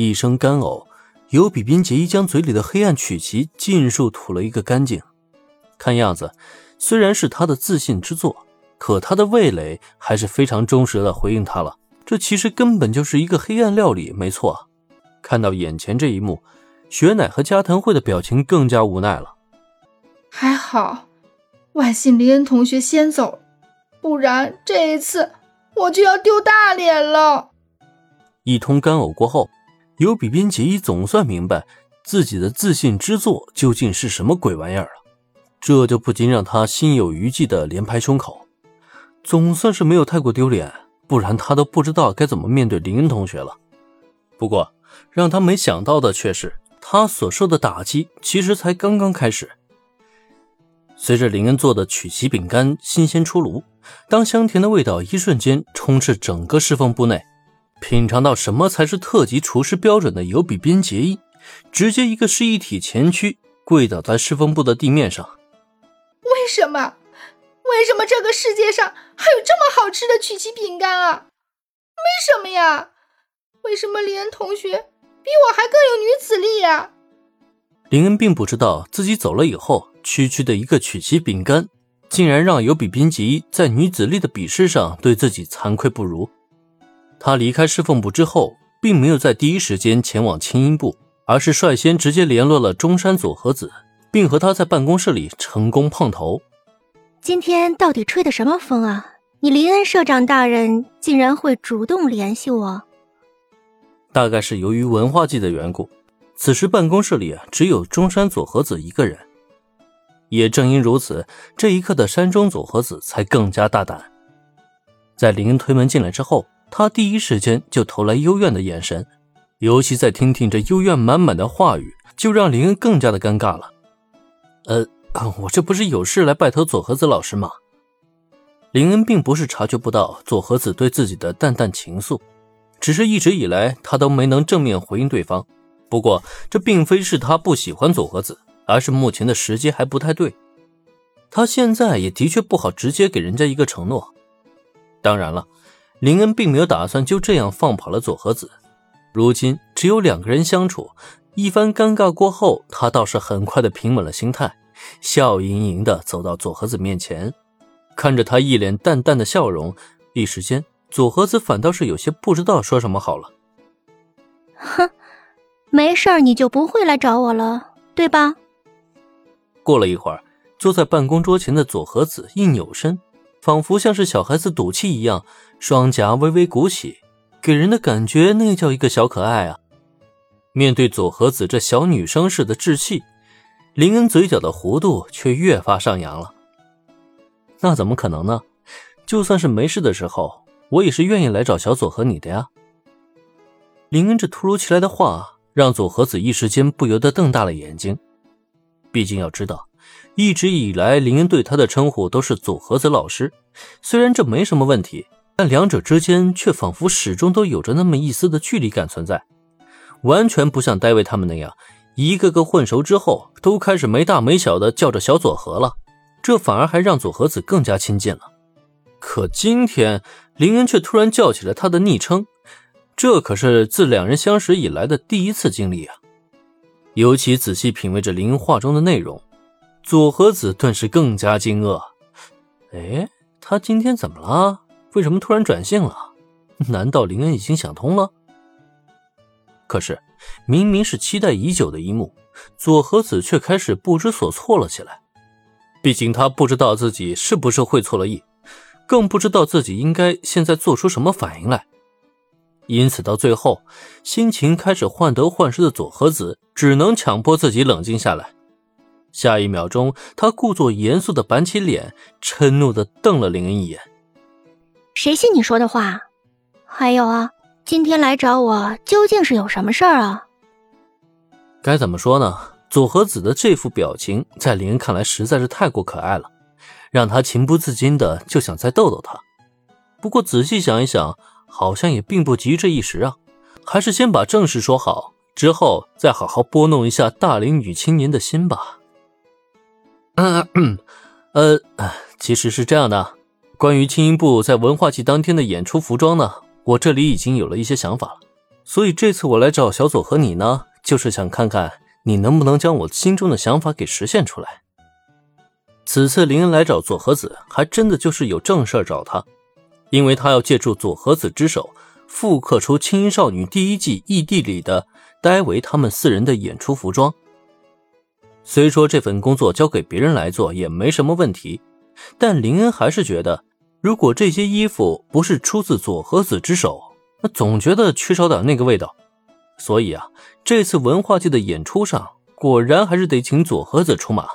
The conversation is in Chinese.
一声干呕，尤比宾杰伊将嘴里的黑暗曲奇尽数吐了一个干净。看样子，虽然是他的自信之作，可他的味蕾还是非常忠实的回应他了。这其实根本就是一个黑暗料理，没错。看到眼前这一幕，雪乃和加藤惠的表情更加无奈了。还好，万幸林恩同学先走，不然这一次我就要丢大脸了。一通干呕过后，尤比宾杰伊总算明白自己的自信之作究竟是什么鬼玩意儿了，这就不禁让他心有余悸的连拍胸口。总算是没有太过丢脸，不然他都不知道该怎么面对林恩同学了。不过，让他没想到的却是，他所受的打击其实才刚刚开始。随着林恩做的曲奇饼干新鲜出炉，当香甜的味道一瞬间充斥整个侍奉部内。品尝到什么才是特级厨师标准的尤比边结衣，直接一个示意体前屈，跪倒在侍奉部的地面上。为什么？为什么这个世界上还有这么好吃的曲奇饼干啊？为什么呀？为什么林恩同学比我还更有女子力呀？林恩并不知道自己走了以后，区区的一个曲奇饼干，竟然让尤比边结衣在女子力的比试上对自己惭愧不如。他离开侍奉部之后，并没有在第一时间前往清音部，而是率先直接联络了中山佐和子，并和他在办公室里成功碰头。今天到底吹的什么风啊？你林恩社长大人竟然会主动联系我？大概是由于文化祭的缘故，此时办公室里啊只有中山佐和子一个人。也正因如此，这一刻的山中佐和子才更加大胆。在林恩推门进来之后。他第一时间就投来幽怨的眼神，尤其在听听这幽怨满满的话语，就让林恩更加的尴尬了。呃，我这不是有事来拜托佐和子老师吗？林恩并不是察觉不到佐和子对自己的淡淡情愫，只是一直以来他都没能正面回应对方。不过这并非是他不喜欢佐和子，而是目前的时机还不太对。他现在也的确不好直接给人家一个承诺。当然了。林恩并没有打算就这样放跑了佐和子。如今只有两个人相处，一番尴尬过后，他倒是很快的平稳了心态，笑盈盈的走到佐和子面前，看着他一脸淡淡的笑容，一时间佐和子反倒是有些不知道说什么好了。哼，没事儿你就不会来找我了，对吧？过了一会儿，坐在办公桌前的佐和子一扭身。仿佛像是小孩子赌气一样，双颊微微鼓起，给人的感觉那叫一个小可爱啊！面对佐和子这小女生似的稚气，林恩嘴角的弧度却越发上扬了。那怎么可能呢？就算是没事的时候，我也是愿意来找小佐和你的呀。林恩这突如其来的话，让佐和子一时间不由得瞪大了眼睛。毕竟要知道。一直以来，林恩对他的称呼都是佐和子老师。虽然这没什么问题，但两者之间却仿佛始终都有着那么一丝的距离感存在，完全不像戴维他们那样，一个个混熟之后都开始没大没小的叫着小佐和了。这反而还让佐和子更加亲近了。可今天，林恩却突然叫起了他的昵称，这可是自两人相识以来的第一次经历啊！尤其仔细品味着林恩话中的内容。左和子顿时更加惊愕，哎，他今天怎么了？为什么突然转性了？难道林恩已经想通了？可是，明明是期待已久的一幕，左和子却开始不知所措了起来。毕竟他不知道自己是不是会错了意，更不知道自己应该现在做出什么反应来。因此，到最后，心情开始患得患失的左和子只能强迫自己冷静下来。下一秒钟，他故作严肃的板起脸，嗔怒的瞪了林恩一眼：“谁信你说的话？还有啊，今天来找我究竟是有什么事儿啊？”该怎么说呢？佐和子的这副表情，在林恩看来实在是太过可爱了，让他情不自禁的就想再逗逗他。不过仔细想一想，好像也并不急这一时啊，还是先把正事说好，之后再好好拨弄一下大龄女青年的心吧。嗯，呃，其实是这样的，关于青音部在文化季当天的演出服装呢，我这里已经有了一些想法了，所以这次我来找小左和你呢，就是想看看你能不能将我心中的想法给实现出来。此次林恩来找左和子，还真的就是有正事找他，因为他要借助左和子之手，复刻出《青音少女》第一季异地里的戴维他们四人的演出服装。虽说这份工作交给别人来做也没什么问题，但林恩还是觉得，如果这些衣服不是出自左和子之手，那总觉得缺少点那个味道。所以啊，这次文化界的演出上，果然还是得请左和子出马。